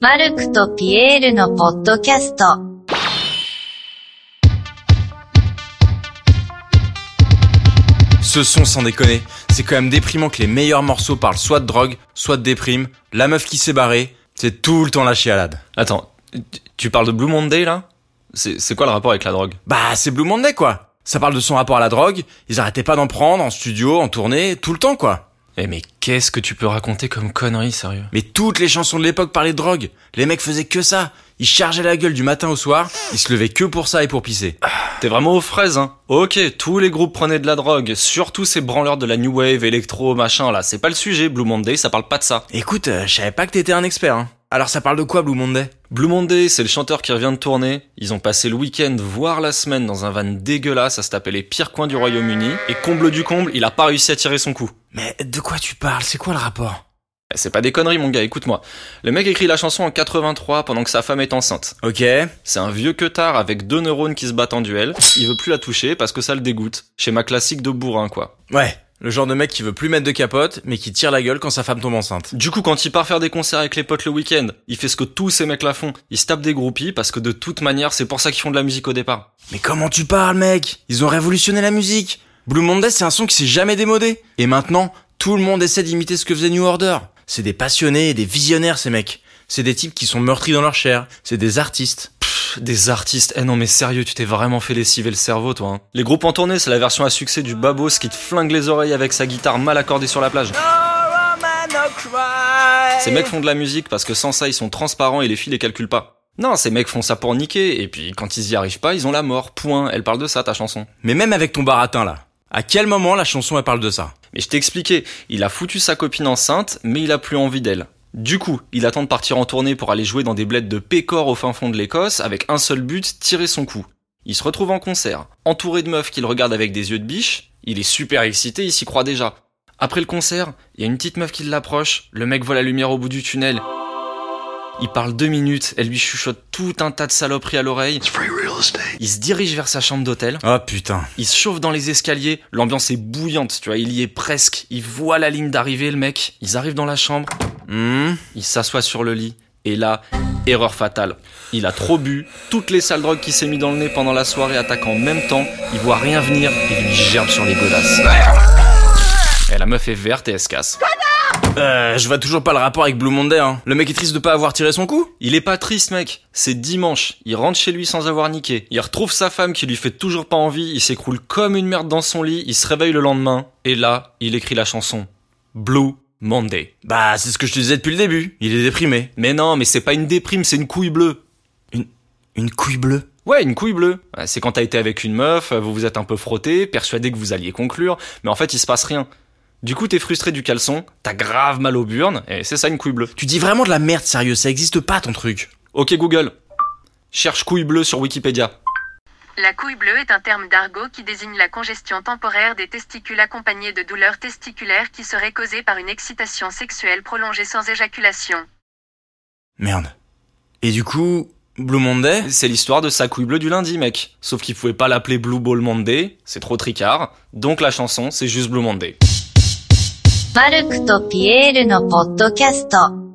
マルクとピエールのポッドキャスト。 Ce son, sans déconner, c'est quand même déprimant que les meilleurs morceaux parlent soit de drogue, soit de déprime, la meuf qui s'est barrée, c'est tout le temps la chialade. Attends, tu- tu parles de Blue Monday là C'est c'est quoi le rapport avec la drogue Bah, c'est Blue Monday, quoi. Ça parle de son rapport à la drogue, ils arrêtaient pas d'en prendre en studio, en tournée, tout le temps, quoi. Eh mais qu'est-ce que tu peux raconter comme connerie, sérieux? Mais toutes les chansons de l'époque parlaient de drogue. Les mecs faisaient que ça. Ils chargeaient la gueule du matin au soir, ils se levaient que pour ça et pour pisser. T'es vraiment aux fraises, hein? Ok, tous les groupes prenaient de la drogue, surtout ces branleurs de la new wave, électro, machin là. C'est pas le sujet, Blue Monday, ça parle pas de ça. Écoute, euh, je savais pas que t'étais un expert, hein. Alors ça parle de quoi, Blue Monday? Blue Monday, c'est le chanteur qui revient de tourner. Ils ont passé le week-end, voire la semaine, dans un van dégueulasse à se taper les pires coins du Royaume-Uni. Et comble du comble, il a pas réussi à tirer son coup. Mais de quoi tu parles? C'est quoi le rapport? Eh, C'est pas des conneries, mon gars, écoute-moi. Le mec écrit la chanson en 83 pendant que sa femme est enceinte. Ok. C'est un vieux queutard avec deux neurones qui se battent en duel. Il veut plus la toucher parce que ça le dégoûte. Schéma classique de bourrin, quoi. Ouais. Le genre de mec qui veut plus mettre de capote, mais qui tire la gueule quand sa femme tombe enceinte. Du coup, quand il part faire des concerts avec les potes le week-end, il fait ce que tous ces mecs là font. Il se tape des groupies parce que de toute manière, c'est pour ça qu'ils font de la musique au départ. Mais comment tu parles, mec? Ils ont révolutionné la musique. Blue Monday, c'est un son qui s'est jamais démodé. Et maintenant, tout le monde essaie d'imiter ce que faisait New Order. C'est des passionnés et des visionnaires, ces mecs. C'est des types qui sont meurtris dans leur chair. C'est des artistes. Des artistes. Eh non mais sérieux, tu t'es vraiment fait lessiver le cerveau, toi. hein. Les groupes en tournée, c'est la version à succès du babos qui te flingue les oreilles avec sa guitare mal accordée sur la plage. Ces mecs font de la musique parce que sans ça, ils sont transparents et les filles les calculent pas. Non, ces mecs font ça pour niquer, et puis quand ils y arrivent pas, ils ont la mort. Point. Elle parle de ça, ta chanson. Mais même avec ton baratin, là. À quel moment la chanson, elle parle de ça? Mais je t'ai expliqué, il a foutu sa copine enceinte, mais il a plus envie d'elle. Du coup, il attend de partir en tournée pour aller jouer dans des bleds de Pécor au fin fond de l'Écosse, avec un seul but, tirer son coup. Il se retrouve en concert, entouré de meufs qu'il regarde avec des yeux de biche, il est super excité, il s'y croit déjà. Après le concert, il y a une petite meuf qui l'approche, le mec voit la lumière au bout du tunnel. Il parle deux minutes, elle lui chuchote tout un tas de saloperies à l'oreille. Il se dirige vers sa chambre d'hôtel. Oh putain. Il se chauffe dans les escaliers, l'ambiance est bouillante, tu vois, il y est presque. Il voit la ligne d'arrivée, le mec. Ils arrivent dans la chambre, Hmm il s'assoit sur le lit, et là, erreur fatale. Il a trop bu, toutes les sales drogues qu'il s'est mis dans le nez pendant la soirée attaquent en même temps, il voit rien venir, et lui gerbe sur les godasses. Et la meuf est verte et elle se casse. Euh, je vois toujours pas le rapport avec Blue Monday, hein. Le mec est triste de pas avoir tiré son coup Il est pas triste, mec. C'est dimanche. Il rentre chez lui sans avoir niqué. Il retrouve sa femme qui lui fait toujours pas envie. Il s'écroule comme une merde dans son lit. Il se réveille le lendemain. Et là, il écrit la chanson. Blue Monday. Bah, c'est ce que je te disais depuis le début. Il est déprimé. Mais non, mais c'est pas une déprime, c'est une couille bleue. Une couille bleue? Ouais, une couille bleue. C'est quand t'as été avec une meuf, vous vous êtes un peu frotté, persuadé que vous alliez conclure, mais en fait il se passe rien. Du coup, t'es frustré du caleçon, t'as grave mal aux burnes, et c'est ça une couille bleue. Tu dis vraiment de la merde, sérieux, ça existe pas ton truc. Ok Google, cherche couille bleue sur Wikipédia. La couille bleue est un terme d'argot qui désigne la congestion temporaire des testicules accompagnée de douleurs testiculaires qui seraient causées par une excitation sexuelle prolongée sans éjaculation. Merde. Et du coup, Blue Monday C'est l'histoire de sa couille bleue du lundi, mec. Sauf qu'il pouvait pas l'appeler Blue Ball Monday, c'est trop tricard. Donc la chanson, c'est juste Blue Monday. マルクとピエールのポッドキャスト。